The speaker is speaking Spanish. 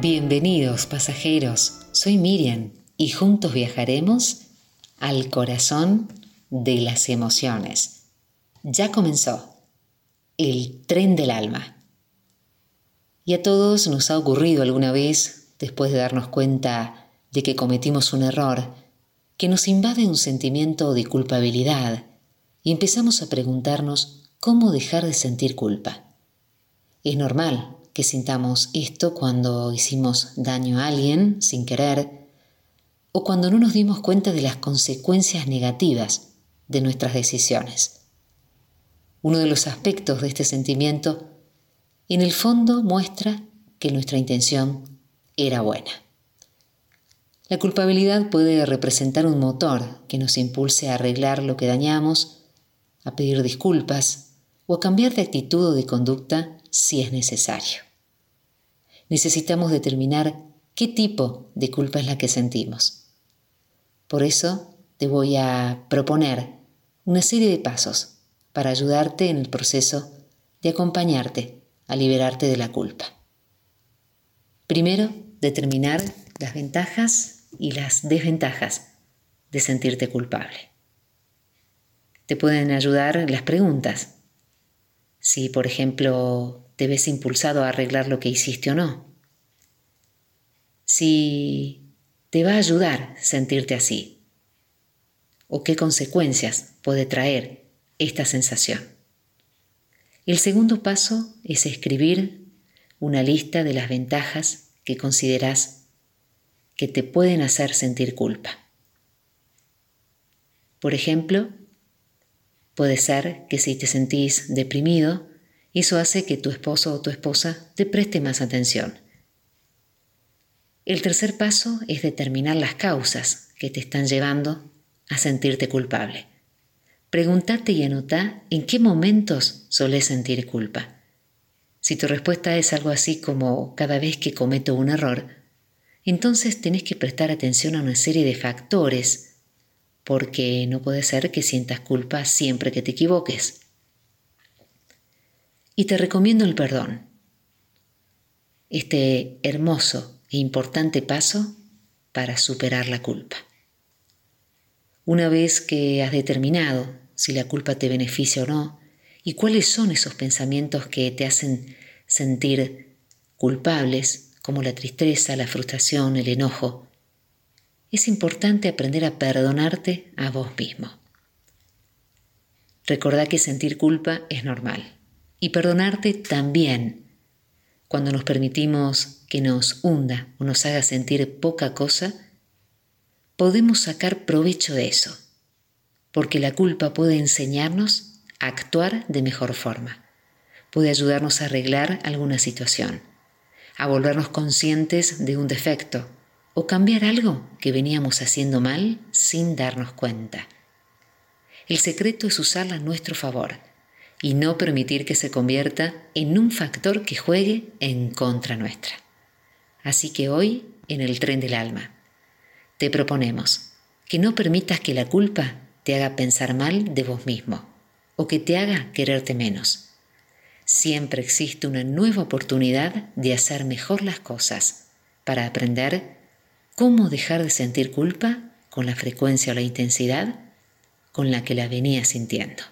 Bienvenidos pasajeros, soy Miriam y juntos viajaremos al corazón de las emociones. Ya comenzó el tren del alma. Y a todos nos ha ocurrido alguna vez, después de darnos cuenta de que cometimos un error, que nos invade un sentimiento de culpabilidad y empezamos a preguntarnos cómo dejar de sentir culpa. Es normal que sintamos esto cuando hicimos daño a alguien sin querer o cuando no nos dimos cuenta de las consecuencias negativas de nuestras decisiones. Uno de los aspectos de este sentimiento en el fondo muestra que nuestra intención era buena. La culpabilidad puede representar un motor que nos impulse a arreglar lo que dañamos, a pedir disculpas o a cambiar de actitud o de conducta si es necesario necesitamos determinar qué tipo de culpa es la que sentimos. Por eso te voy a proponer una serie de pasos para ayudarte en el proceso de acompañarte a liberarte de la culpa. Primero, determinar las ventajas y las desventajas de sentirte culpable. Te pueden ayudar las preguntas. Si, por ejemplo, te ves impulsado a arreglar lo que hiciste o no. Si te va a ayudar sentirte así. O qué consecuencias puede traer esta sensación. El segundo paso es escribir una lista de las ventajas que consideras que te pueden hacer sentir culpa. Por ejemplo, puede ser que si te sentís deprimido, eso hace que tu esposo o tu esposa te preste más atención. El tercer paso es determinar las causas que te están llevando a sentirte culpable. Pregúntate y anota en qué momentos solés sentir culpa. Si tu respuesta es algo así como cada vez que cometo un error, entonces tenés que prestar atención a una serie de factores, porque no puede ser que sientas culpa siempre que te equivoques. Y te recomiendo el perdón. Este hermoso e importante paso para superar la culpa. Una vez que has determinado si la culpa te beneficia o no y cuáles son esos pensamientos que te hacen sentir culpables, como la tristeza, la frustración, el enojo, es importante aprender a perdonarte a vos mismo. Recordá que sentir culpa es normal y perdonarte también. Cuando nos permitimos que nos hunda o nos haga sentir poca cosa, podemos sacar provecho de eso, porque la culpa puede enseñarnos a actuar de mejor forma, puede ayudarnos a arreglar alguna situación, a volvernos conscientes de un defecto o cambiar algo que veníamos haciendo mal sin darnos cuenta. El secreto es usarla a nuestro favor y no permitir que se convierta en un factor que juegue en contra nuestra. Así que hoy, en el tren del alma, te proponemos que no permitas que la culpa te haga pensar mal de vos mismo o que te haga quererte menos. Siempre existe una nueva oportunidad de hacer mejor las cosas para aprender cómo dejar de sentir culpa con la frecuencia o la intensidad con la que la venías sintiendo.